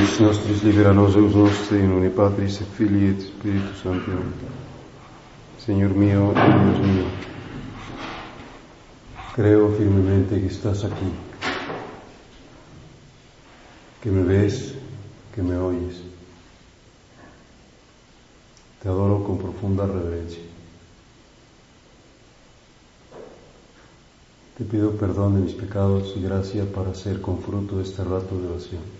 Nostris. Señor mío Dios mío, creo firmemente que estás aquí, que me ves, que me oyes. Te adoro con profunda reverencia. Te pido perdón de mis pecados y gracia para hacer con fruto este rato de oración.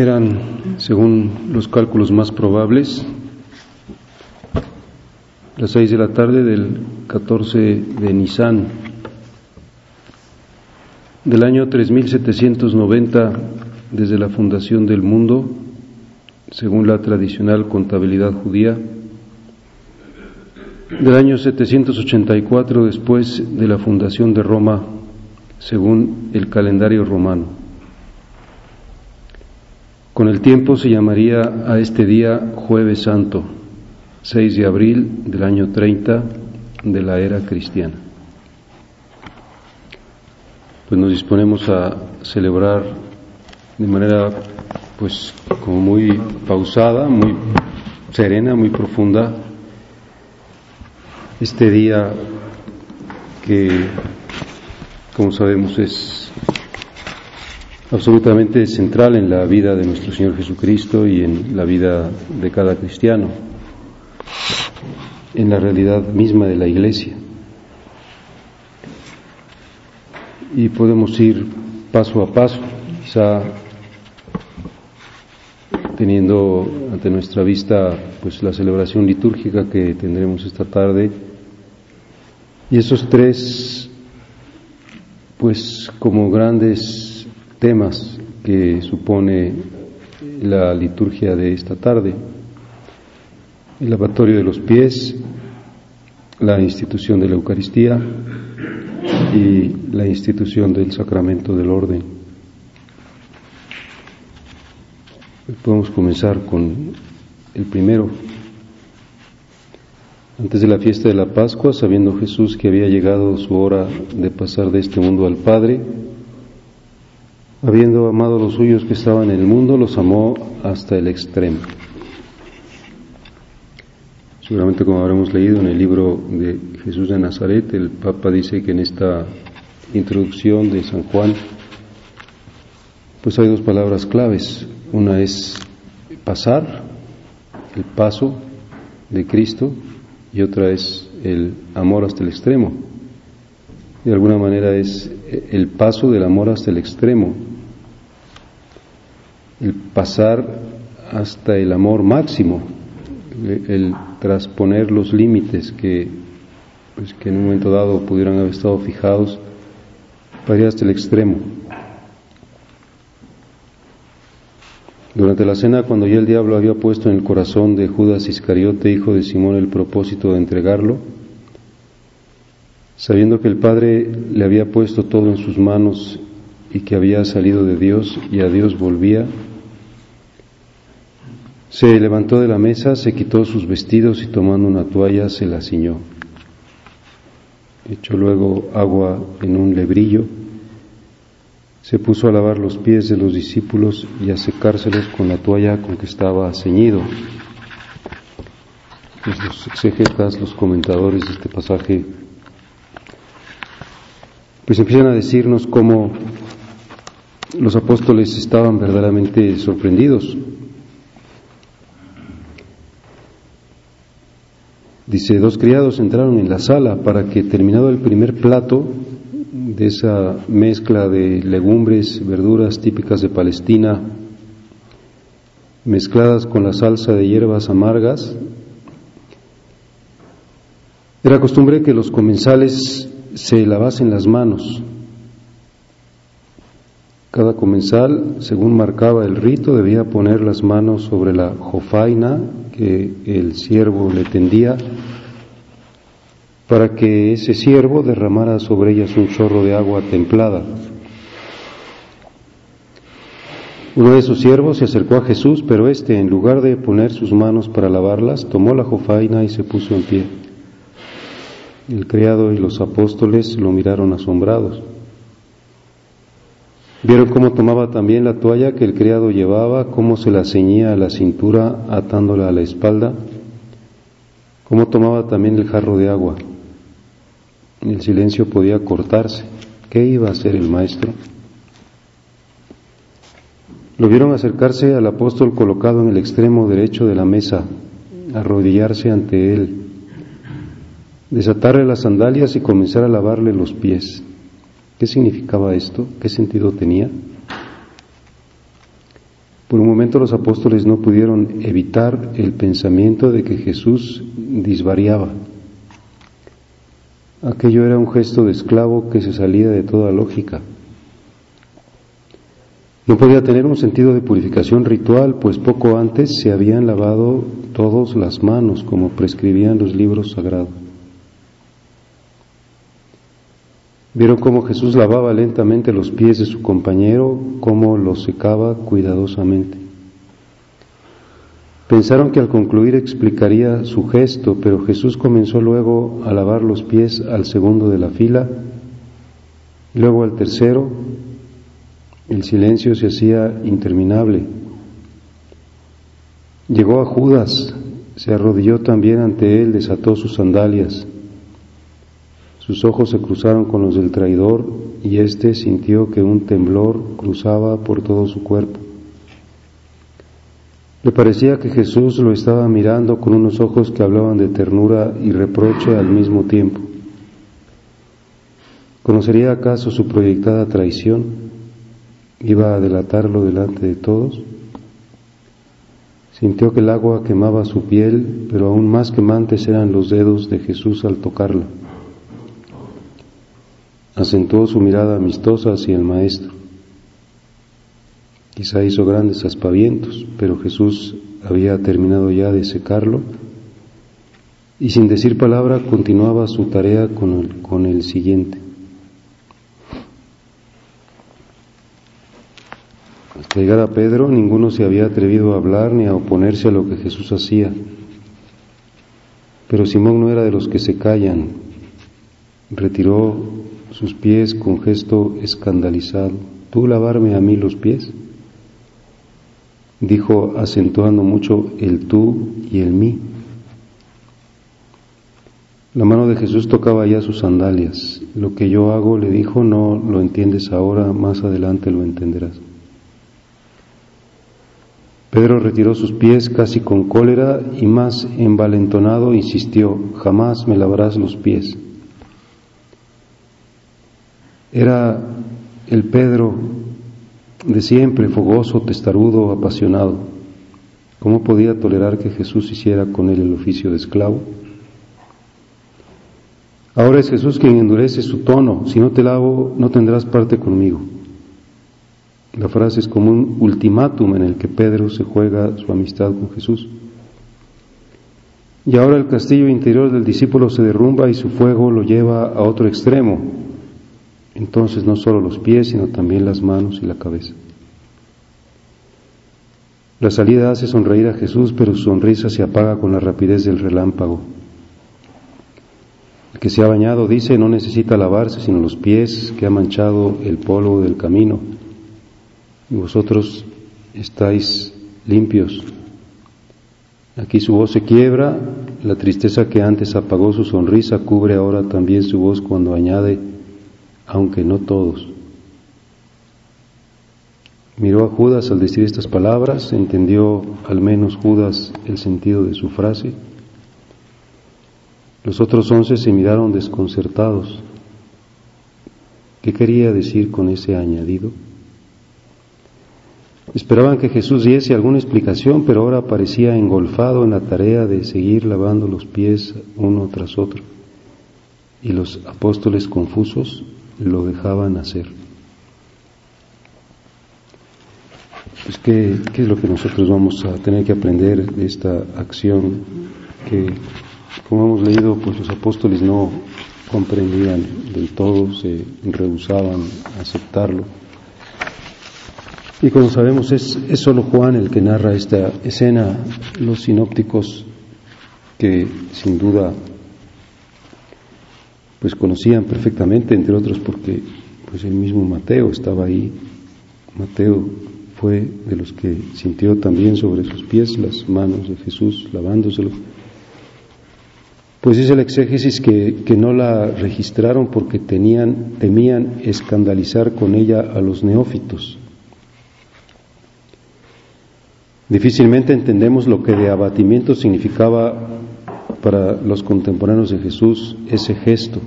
Eran, según los cálculos más probables, las seis de la tarde del 14 de Nisan del año 3790 desde la fundación del mundo, según la tradicional contabilidad judía, del año 784 después de la fundación de Roma, según el calendario romano. Con el tiempo se llamaría a este día Jueves Santo, 6 de abril del año 30 de la era cristiana. Pues nos disponemos a celebrar de manera pues como muy pausada, muy serena, muy profunda este día que como sabemos es absolutamente central en la vida de nuestro Señor Jesucristo y en la vida de cada cristiano, en la realidad misma de la Iglesia. Y podemos ir paso a paso, quizá teniendo ante nuestra vista pues la celebración litúrgica que tendremos esta tarde y esos tres pues como grandes temas que supone la liturgia de esta tarde. El lavatorio de los pies, la institución de la Eucaristía y la institución del sacramento del orden. Podemos comenzar con el primero. Antes de la fiesta de la Pascua, sabiendo Jesús que había llegado su hora de pasar de este mundo al Padre, Habiendo amado a los suyos que estaban en el mundo, los amó hasta el extremo. Seguramente como habremos leído en el libro de Jesús de Nazaret, el Papa dice que en esta introducción de San Juan, pues hay dos palabras claves. Una es pasar, el paso de Cristo, y otra es el amor hasta el extremo. De alguna manera es el paso del amor hasta el extremo, el pasar hasta el amor máximo, el trasponer los límites que, pues, que en un momento dado pudieran haber estado fijados para ir hasta el extremo. Durante la cena, cuando ya el diablo había puesto en el corazón de Judas Iscariote, hijo de Simón, el propósito de entregarlo, sabiendo que el Padre le había puesto todo en sus manos y que había salido de Dios y a Dios volvía, se levantó de la mesa, se quitó sus vestidos y tomando una toalla se la ciñó. Echó luego agua en un lebrillo, se puso a lavar los pies de los discípulos y a secárselos con la toalla con que estaba ceñido. Pues los exegetas, los comentadores de este pasaje pues empiezan a decirnos cómo los apóstoles estaban verdaderamente sorprendidos. Dice, dos criados entraron en la sala para que terminado el primer plato de esa mezcla de legumbres, verduras típicas de Palestina, mezcladas con la salsa de hierbas amargas, era costumbre que los comensales se lavasen las manos. Cada comensal, según marcaba el rito, debía poner las manos sobre la jofaina que el siervo le tendía para que ese siervo derramara sobre ellas un chorro de agua templada. Uno de sus siervos se acercó a Jesús, pero éste, en lugar de poner sus manos para lavarlas, tomó la jofaina y se puso en pie. El criado y los apóstoles lo miraron asombrados. Vieron cómo tomaba también la toalla que el criado llevaba, cómo se la ceñía a la cintura atándola a la espalda, cómo tomaba también el jarro de agua. El silencio podía cortarse. ¿Qué iba a hacer el maestro? Lo vieron acercarse al apóstol colocado en el extremo derecho de la mesa, arrodillarse ante él, desatarle las sandalias y comenzar a lavarle los pies. ¿Qué significaba esto? ¿Qué sentido tenía? Por un momento los apóstoles no pudieron evitar el pensamiento de que Jesús disvariaba. Aquello era un gesto de esclavo que se salía de toda lógica. No podía tener un sentido de purificación ritual, pues poco antes se habían lavado todos las manos, como prescribían los libros sagrados. Vieron cómo Jesús lavaba lentamente los pies de su compañero, cómo los secaba cuidadosamente. Pensaron que al concluir explicaría su gesto, pero Jesús comenzó luego a lavar los pies al segundo de la fila, luego al tercero. El silencio se hacía interminable. Llegó a Judas, se arrodilló también ante él, desató sus sandalias. Sus ojos se cruzaron con los del traidor y éste sintió que un temblor cruzaba por todo su cuerpo. Le parecía que Jesús lo estaba mirando con unos ojos que hablaban de ternura y reproche al mismo tiempo. ¿Conocería acaso su proyectada traición? ¿Iba a delatarlo delante de todos? Sintió que el agua quemaba su piel, pero aún más quemantes eran los dedos de Jesús al tocarla acentuó su mirada amistosa hacia el Maestro. Quizá hizo grandes aspavientos, pero Jesús había terminado ya de secarlo y sin decir palabra continuaba su tarea con el, con el siguiente. Hasta llegar a Pedro, ninguno se había atrevido a hablar ni a oponerse a lo que Jesús hacía. Pero Simón no era de los que se callan. Retiró sus pies con gesto escandalizado. ¿Tú lavarme a mí los pies? Dijo acentuando mucho el tú y el mí. La mano de Jesús tocaba ya sus sandalias. Lo que yo hago, le dijo, no lo entiendes ahora, más adelante lo entenderás. Pedro retiró sus pies casi con cólera y más envalentonado insistió, jamás me lavarás los pies. Era el Pedro de siempre, fogoso, testarudo, apasionado. ¿Cómo podía tolerar que Jesús hiciera con él el oficio de esclavo? Ahora es Jesús quien endurece su tono. Si no te lavo, no tendrás parte conmigo. La frase es como un ultimátum en el que Pedro se juega su amistad con Jesús. Y ahora el castillo interior del discípulo se derrumba y su fuego lo lleva a otro extremo, entonces no solo los pies, sino también las manos y la cabeza. La salida hace sonreír a Jesús, pero su sonrisa se apaga con la rapidez del relámpago. El que se ha bañado, dice, no necesita lavarse sino los pies que ha manchado el polvo del camino. Y vosotros estáis limpios. Aquí su voz se quiebra, la tristeza que antes apagó su sonrisa cubre ahora también su voz cuando añade, aunque no todos. Miró a Judas al decir estas palabras, entendió al menos Judas el sentido de su frase. Los otros once se miraron desconcertados. ¿Qué quería decir con ese añadido? Esperaban que Jesús diese alguna explicación, pero ahora parecía engolfado en la tarea de seguir lavando los pies uno tras otro. Y los apóstoles confusos lo dejaban hacer. Pues, ¿qué, ¿qué, es lo que nosotros vamos a tener que aprender de esta acción que, como hemos leído, pues los apóstoles no comprendían del todo, se rehusaban a aceptarlo. Y como sabemos, es, es solo Juan el que narra esta escena, los sinópticos que sin duda pues conocían perfectamente, entre otros porque pues el mismo Mateo estaba ahí. Mateo fue de los que sintió también sobre sus pies las manos de Jesús lavándoselo. Pues dice el exégesis que, que no la registraron porque tenían, temían escandalizar con ella a los neófitos. Difícilmente entendemos lo que de abatimiento significaba para los contemporáneos de Jesús ese gesto.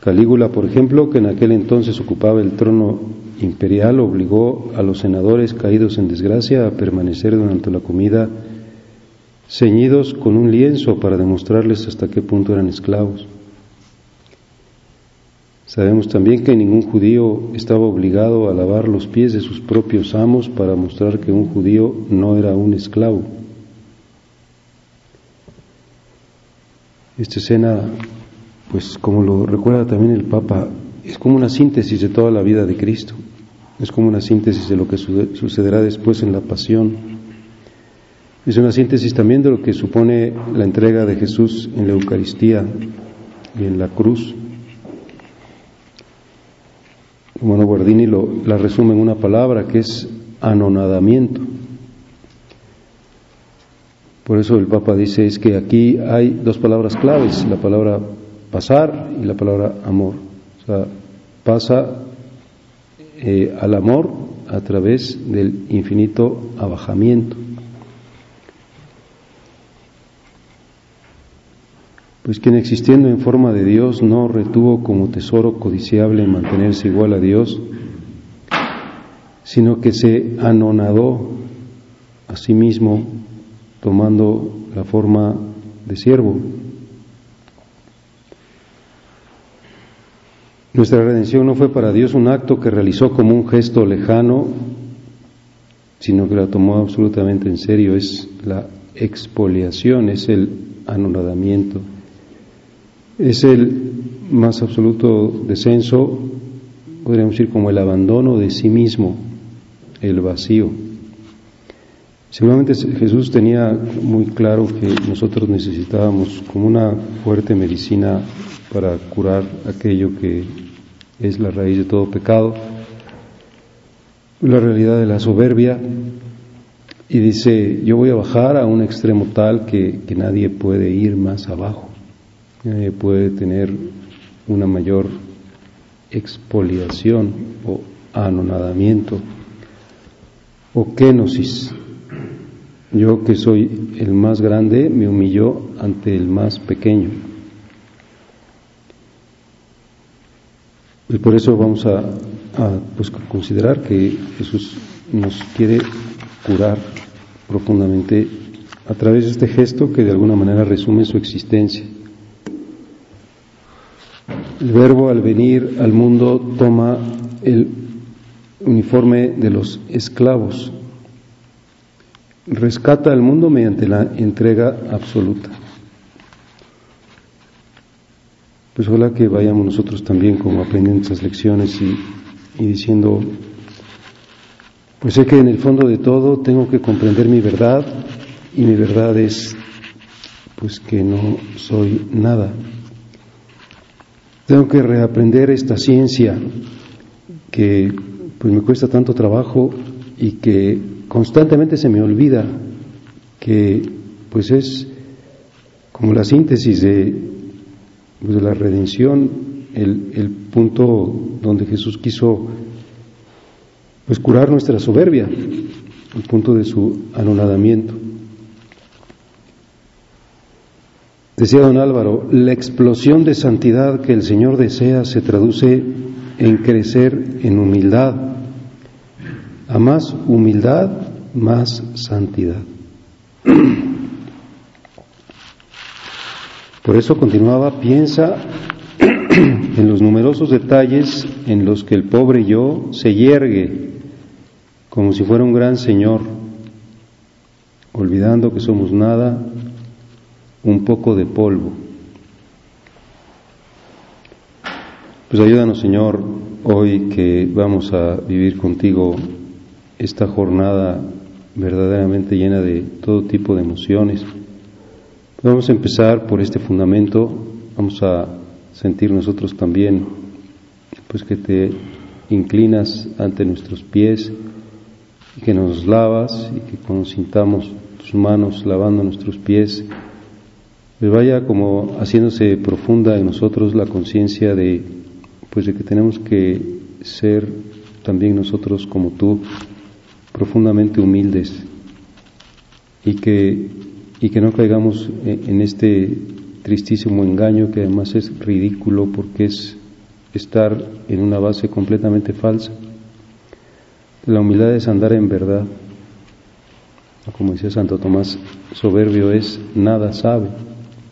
Calígula, por ejemplo, que en aquel entonces ocupaba el trono imperial, obligó a los senadores caídos en desgracia a permanecer durante la comida ceñidos con un lienzo para demostrarles hasta qué punto eran esclavos. Sabemos también que ningún judío estaba obligado a lavar los pies de sus propios amos para mostrar que un judío no era un esclavo. Esta escena, pues como lo recuerda también el Papa, es como una síntesis de toda la vida de Cristo, es como una síntesis de lo que sucederá después en la pasión, es una síntesis también de lo que supone la entrega de Jesús en la Eucaristía y en la cruz. Bueno, Guardini lo, la resume en una palabra que es anonadamiento. Por eso el Papa dice es que aquí hay dos palabras claves, la palabra pasar y la palabra amor. O sea, pasa eh, al amor a través del infinito abajamiento. Pues quien existiendo en forma de Dios no retuvo como tesoro codiciable mantenerse igual a Dios, sino que se anonadó a sí mismo tomando la forma de siervo. Nuestra redención no fue para Dios un acto que realizó como un gesto lejano, sino que la tomó absolutamente en serio. Es la expoliación, es el anonadamiento es el más absoluto descenso, podríamos decir como el abandono de sí mismo, el vacío. Seguramente Jesús tenía muy claro que nosotros necesitábamos como una fuerte medicina para curar aquello que es la raíz de todo pecado, la realidad de la soberbia, y dice, yo voy a bajar a un extremo tal que, que nadie puede ir más abajo. Eh, puede tener una mayor expoliación o anonadamiento o kenosis. Yo que soy el más grande me humilló ante el más pequeño. Y por eso vamos a, pues, considerar que Jesús nos quiere curar profundamente a través de este gesto que de alguna manera resume su existencia. El verbo al venir al mundo toma el uniforme de los esclavos, rescata al mundo mediante la entrega absoluta. Pues ojalá que vayamos nosotros también como aprendiendo estas lecciones y, y diciendo, pues sé que en el fondo de todo tengo que comprender mi verdad y mi verdad es pues que no soy nada. Tengo que reaprender esta ciencia que pues me cuesta tanto trabajo y que constantemente se me olvida que pues es como la síntesis de, pues, la redención, el, el punto donde Jesús quiso pues curar nuestra soberbia, el punto de su anonadamiento. Decía don Álvaro, la explosión de santidad que el Señor desea se traduce en crecer en humildad. A más humildad, más santidad. Por eso continuaba, piensa en los numerosos detalles en los que el pobre yo se yergue como si fuera un gran Señor, olvidando que somos nada, un poco de polvo. Pues ayúdanos, Señor, hoy que vamos a vivir contigo esta jornada verdaderamente llena de todo tipo de emociones. Vamos a empezar por este fundamento, vamos a sentir nosotros también, pues que te inclinas ante nuestros pies y que nos lavas y que cuando sintamos tus manos lavando nuestros pies, pues vaya como haciéndose profunda en nosotros la conciencia de, pues de que tenemos que ser también nosotros como tú, profundamente humildes y que, y que no caigamos en este tristísimo engaño que además es ridículo porque es estar en una base completamente falsa. La humildad es andar en verdad. Como decía Santo Tomás, soberbio es nada sabe,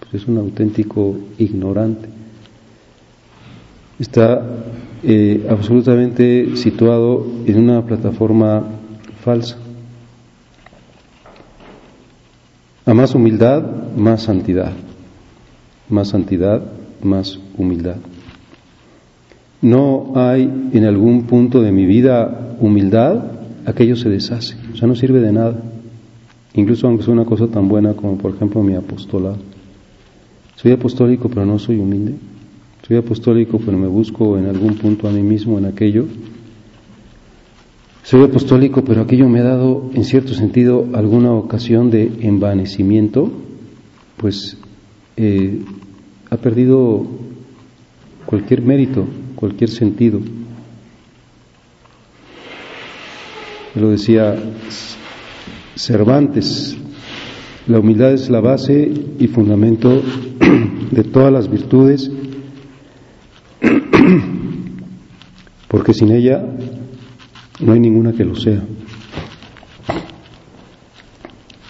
pues es un auténtico ignorante. Está eh, absolutamente situado en una plataforma falsa. A más humildad, más santidad. Más santidad, más humildad. No hay en algún punto de mi vida humildad, aquello se deshace, o sea, no sirve de nada. Incluso aunque sea una cosa tan buena como por ejemplo mi apostolado. Soy apostólico pero no soy humilde. Soy apostólico pero me busco en algún punto a mí mismo en aquello. Soy apostólico pero aquello me ha dado en cierto sentido alguna ocasión de envanecimiento, pues eh, ha perdido cualquier mérito, cualquier sentido. Lo decía Cervantes, la humildad es la base y fundamento de todas las virtudes, porque sin ella no hay ninguna que lo sea.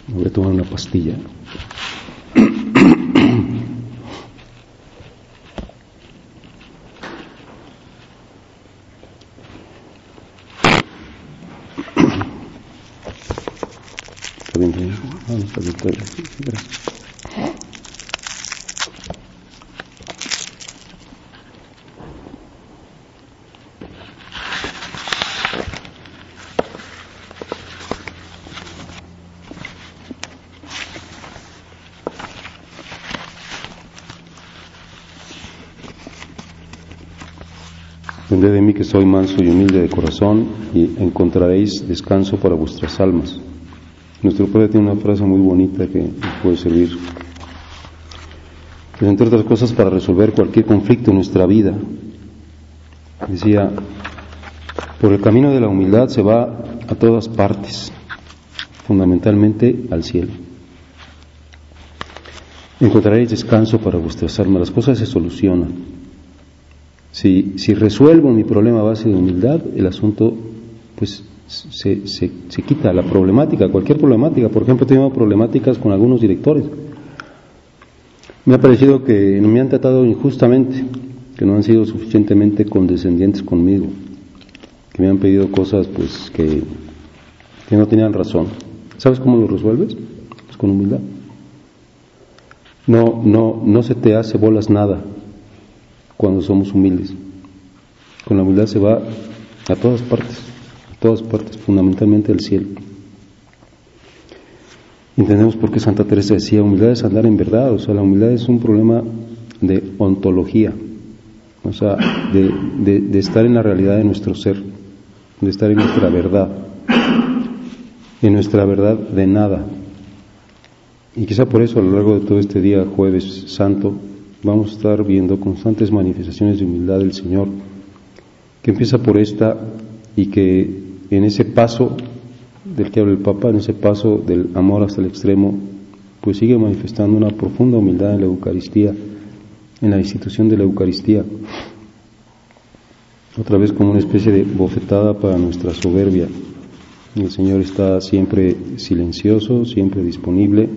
voy a tomar una pastilla. Aprended de mí que soy manso y humilde de corazón y encontraréis descanso para vuestras almas. Nuestro Padre tiene una frase muy bonita que puede servir, pues, entre otras cosas, para resolver cualquier conflicto en nuestra vida. Decía, por el camino de la humildad se va a todas partes, fundamentalmente al cielo. Encontraréis descanso para vuestras almas, las cosas se solucionan. Si, si resuelvo mi problema a base de humildad, el asunto pues se, se, se, quita la problemática, cualquier problemática. Por ejemplo, he tenido problemáticas con algunos directores. Me ha parecido que me han tratado injustamente, que no han sido suficientemente condescendientes conmigo, que me han pedido cosas pues que, que no tenían razón. ¿Sabes cómo lo resuelves? Pues con humildad. No, no, no se te hace bolas nada cuando somos humildes. Con la humildad se va a todas partes todas partes, fundamentalmente el cielo. Entendemos por qué Santa Teresa decía, humildad es andar en verdad, o sea, la humildad es un problema de ontología, o sea, de, de estar en la realidad de nuestro ser, de estar en nuestra verdad, en nuestra verdad de nada. Y quizá por eso a lo largo de todo este día, jueves santo, vamos a estar viendo constantes manifestaciones de humildad del Señor, que empieza por esta y que en ese paso del que habla el Papa, en ese paso del amor hasta el extremo, pues sigue manifestando una profunda humildad en la Eucaristía, en la institución de la Eucaristía. Otra vez como una especie de bofetada para nuestra soberbia. El Señor está siempre silencioso, siempre disponible.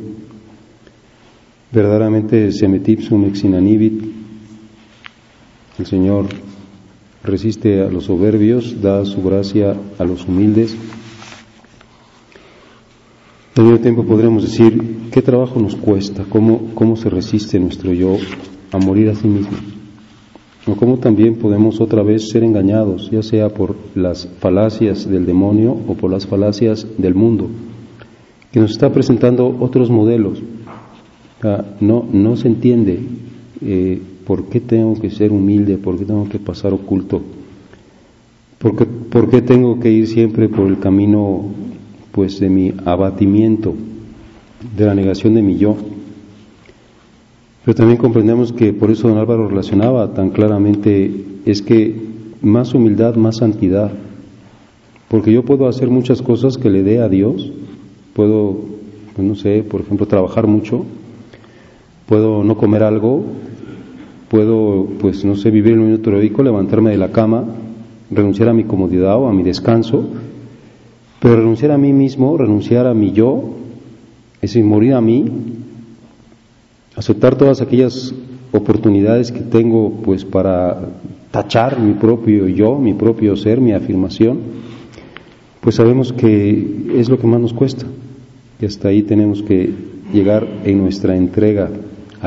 Verdaderamente semetipsum ex inanibit. El Señor resiste a los soberbios, da su gracia a los humildes. Al mismo tiempo podremos decir, ¿qué trabajo nos cuesta? ¿Cómo, cómo se resiste nuestro yo a morir a sí mismo? O cómo también podemos otra vez ser engañados, ya sea por las falacias del demonio o por las falacias del mundo, que nos está presentando otros modelos. No, no se entiende eh, por qué tengo que ser humilde, por qué tengo que pasar oculto, por qué, tengo que ir siempre por el camino pues de mi abatimiento, de la negación de mi yo. Pero también comprendemos que por eso don Álvaro relacionaba tan claramente, es que más humildad, más santidad, porque yo puedo hacer muchas cosas que le dé a Dios, puedo, pues no sé, por ejemplo, trabajar mucho, puedo no comer algo, puedo, pues no sé, vivir un minuto heroico, levantarme de la cama, renunciar a mi comodidad o a mi descanso, pero renunciar a mí mismo, renunciar a mi yo, es decir, morir a mí, aceptar todas aquellas oportunidades que tengo pues para tachar mi propio yo, mi propio ser, mi afirmación, pues sabemos que es lo que más nos cuesta. Y hasta ahí tenemos que llegar en nuestra entrega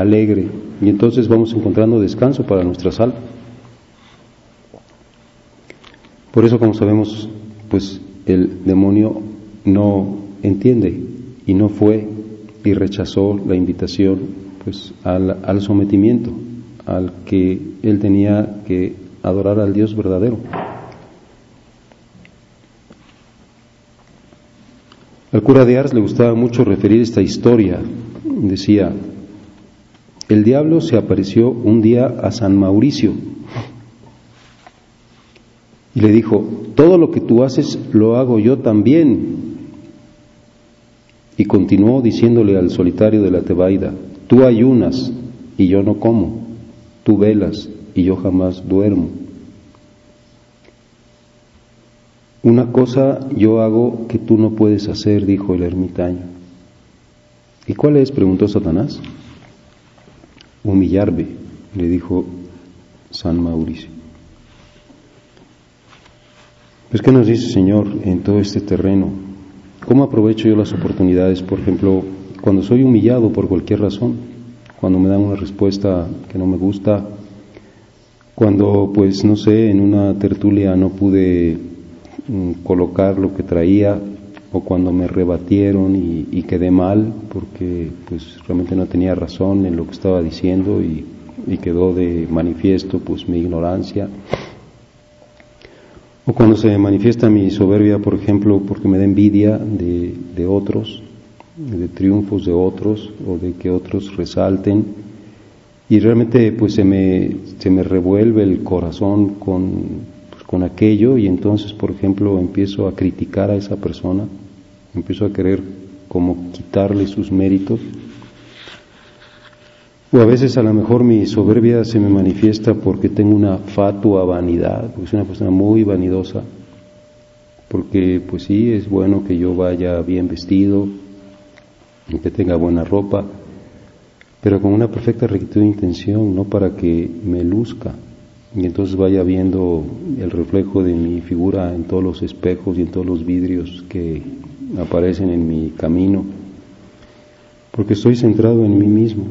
alegre y entonces vamos encontrando descanso para nuestra sal. Por eso, como sabemos, pues el demonio no entiende y no fue y rechazó la invitación pues al, sometimiento, al que él tenía que adorar al Dios verdadero. Al cura de Ars le gustaba mucho referir esta historia. Decía, el diablo se apareció un día a San Mauricio y le dijo, todo lo que tú haces lo hago yo también. Y continuó diciéndole al solitario de la Tebaida, Tú ayunas y yo no como, tú velas y yo jamás duermo. Una cosa yo hago que tú no puedes hacer, dijo el ermitaño. ¿Y cuál es? preguntó Satanás. Humillarme, le dijo San Mauricio. Pues, ¿qué nos dice Señor en todo este terreno? ¿Cómo aprovecho yo las oportunidades, por ejemplo, cuando soy humillado por cualquier razón, cuando me dan una respuesta que no me gusta, cuando pues no sé, en una tertulia no pude mm, colocar lo que traía o cuando me rebatieron y, quedé mal porque pues realmente no tenía razón en lo que estaba diciendo y, quedó de manifiesto pues mi ignorancia. O cuando se manifiesta mi soberbia por ejemplo porque me da envidia de, de otros de triunfos de otros o de que otros resalten. Y realmente pues se me, se me revuelve el corazón con, con aquello y entonces por ejemplo empiezo a criticar a esa persona, empiezo a querer como quitarle sus méritos. O a veces a lo mejor mi soberbia se me manifiesta porque tengo una fatua vanidad, porque soy una persona muy vanidosa, porque pues sí, es bueno que yo vaya bien vestido, que tenga buena ropa, pero con una perfecta rectitud de intención, no para que me luzca y entonces vaya viendo el reflejo de mi figura en todos los espejos y en todos los vidrios que aparecen en mi camino, porque estoy centrado en mí mismo.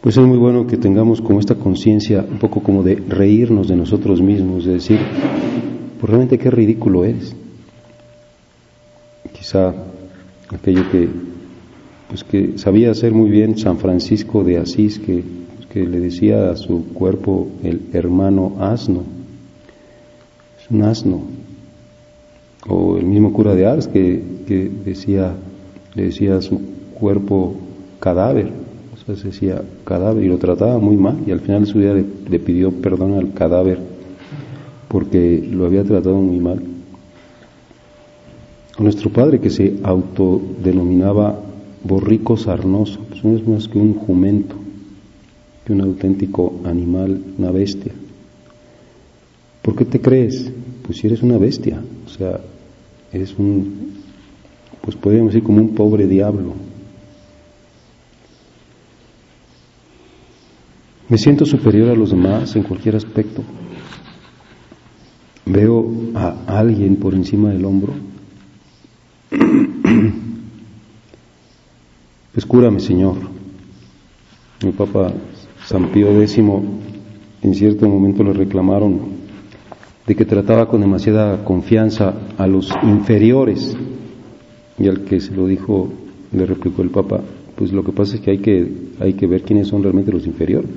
Pues es muy bueno que tengamos como esta conciencia un poco como de reírnos de nosotros mismos, de decir, pues realmente qué ridículo eres quizá aquello que, pues que sabía hacer muy bien San Francisco de Asís, que, que le decía a su cuerpo el hermano asno, es un asno, o el mismo cura de Ars que, que decía, le decía a su cuerpo cadáver, se decía cadáver y lo trataba muy mal. Y al final de su vida le, pidió perdón al cadáver porque lo había tratado muy mal. Nuestro padre que se autodenominaba borrico sarnoso, pues no es más que un jumento, un auténtico animal, una bestia. ¿Por qué te crees? Pues si eres una bestia, o sea, eres un, pues podríamos decir como un pobre diablo, Me siento superior a los demás en cualquier aspecto. Veo a alguien por encima del hombro. Pues Señor. Mi papá San Pío X en cierto momento le reclamaron de que trataba con demasiada confianza a los inferiores. Y al que se lo dijo, le replicó el Papa, pues lo que pasa es que hay que, hay que ver quiénes son realmente los inferiores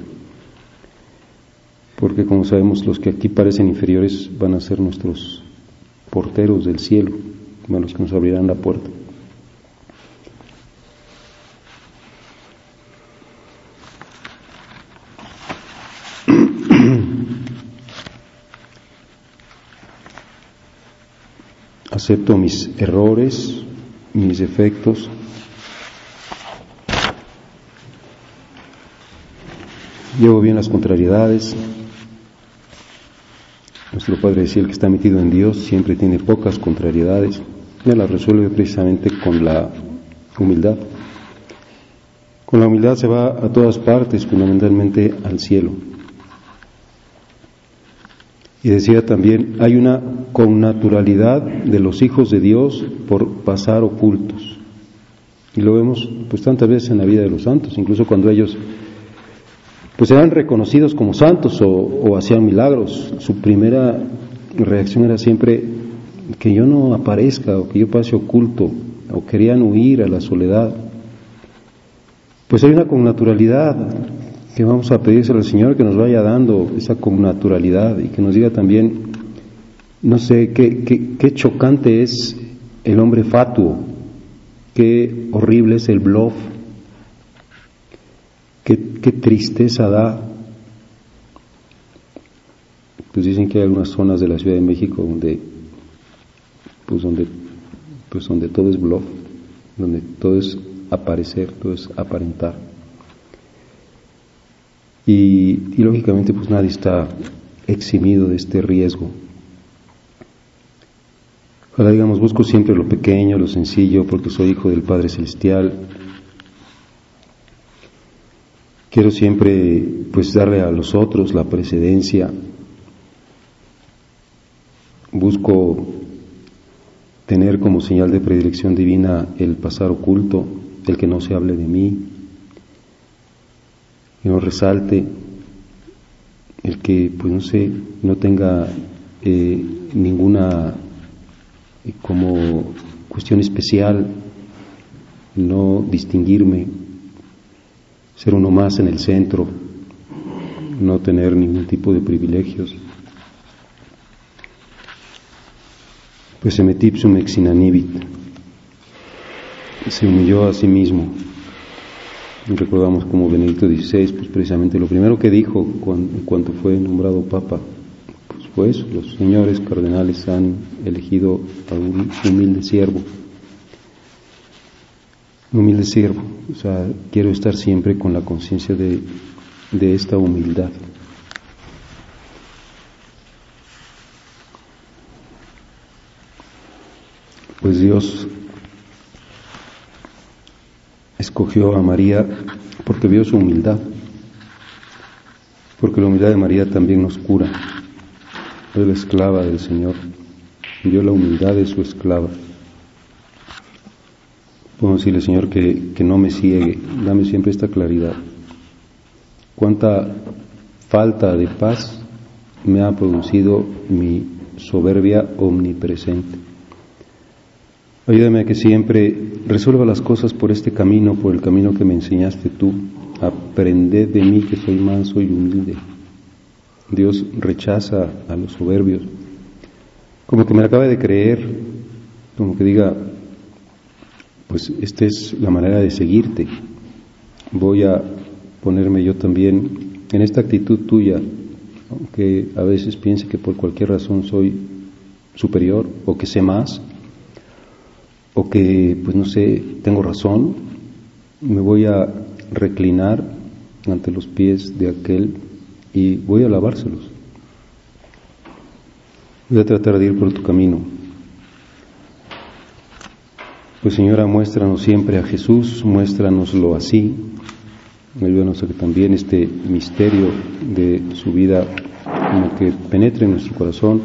porque como sabemos los que aquí parecen inferiores van a ser nuestros porteros del cielo, los que nos abrirán la puerta. Acepto mis errores, mis defectos. Llevo bien las contrariedades, nuestro Padre decía, el que está metido en Dios siempre tiene pocas contrariedades. Él las resuelve precisamente con la humildad. Con la humildad se va a todas partes, fundamentalmente al cielo. Y decía también, hay una connaturalidad de los hijos de Dios por pasar ocultos. Y lo vemos pues tantas veces en la vida de los santos, incluso cuando ellos pues eran reconocidos como santos o, hacían milagros. Su primera reacción era siempre que yo no aparezca o que yo pase oculto o querían huir a la soledad. Pues hay una connaturalidad que vamos a pedírselo al Señor que nos vaya dando esa connaturalidad y que nos diga también, no sé, qué, qué, qué chocante es el hombre fatuo, qué horrible es el bluff, Qué, tristeza da. Pues dicen que hay algunas zonas de la Ciudad de México donde, pues donde, pues donde todo es bluff, donde todo es aparecer, todo es aparentar. Y, lógicamente pues nadie está eximido de este riesgo. Ahora digamos, busco siempre lo pequeño, lo sencillo, porque soy hijo del Padre Celestial, Quiero siempre pues darle a los otros la precedencia. Busco tener como señal de predilección divina el pasar oculto, el que no se hable de mí, que no resalte, el que pues no sé, no tenga eh, ninguna eh, como cuestión especial, no distinguirme ser uno más en el centro, no tener ningún tipo de privilegios. Pues emetipsum ex inanibit, se humilló a sí mismo. Recordamos como Benedicto XVI, pues precisamente lo primero que dijo cuando, fue nombrado Papa, pues fue eso, los señores cardenales han elegido a un humilde siervo. Humilde siervo, o sea, quiero estar siempre con la conciencia de, de esta humildad. Pues Dios escogió a María porque vio su humildad, porque la humildad de María también nos cura. Es la esclava del Señor, vio la humildad de su esclava. Puedo decirle, Señor, que, que no me ciegue, dame siempre esta claridad. Cuánta falta de paz me ha producido mi soberbia omnipresente. Ayúdame a que siempre resuelva las cosas por este camino, por el camino que me enseñaste tú. Aprended de mí que soy manso y humilde. Dios rechaza a los soberbios. Como que me acabe de creer, como que diga, pues esta es la manera de seguirte. Voy a ponerme yo también en esta actitud tuya, aunque a veces piense que por cualquier razón soy superior o que sé más o que, pues no sé, tengo razón, me voy a reclinar ante los pies de aquel y voy a lavárselos. Voy a tratar de ir por tu camino. Pues Señora, muéstranos siempre a Jesús, muéstranoslo así. Ayúdanos a que también este misterio de su vida como que penetre en nuestro corazón,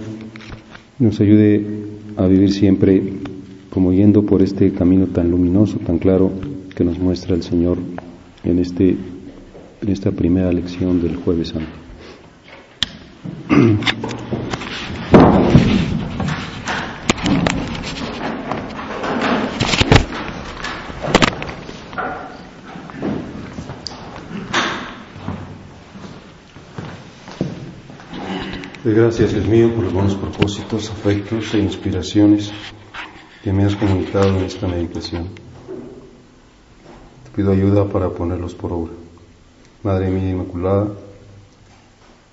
nos ayude a vivir siempre como yendo por este camino tan luminoso, tan claro que nos muestra el Señor en, este, en esta primera lección del jueves santo. gracias, Dios mío, por los buenos propósitos, afectos e inspiraciones que me has comunicado en esta meditación. Te pido ayuda para ponerlos por obra. Madre mía Inmaculada,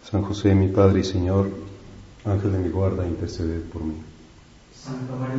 San José, mi Padre y Señor, Ángel de mi guarda, intercede por mí. Santa María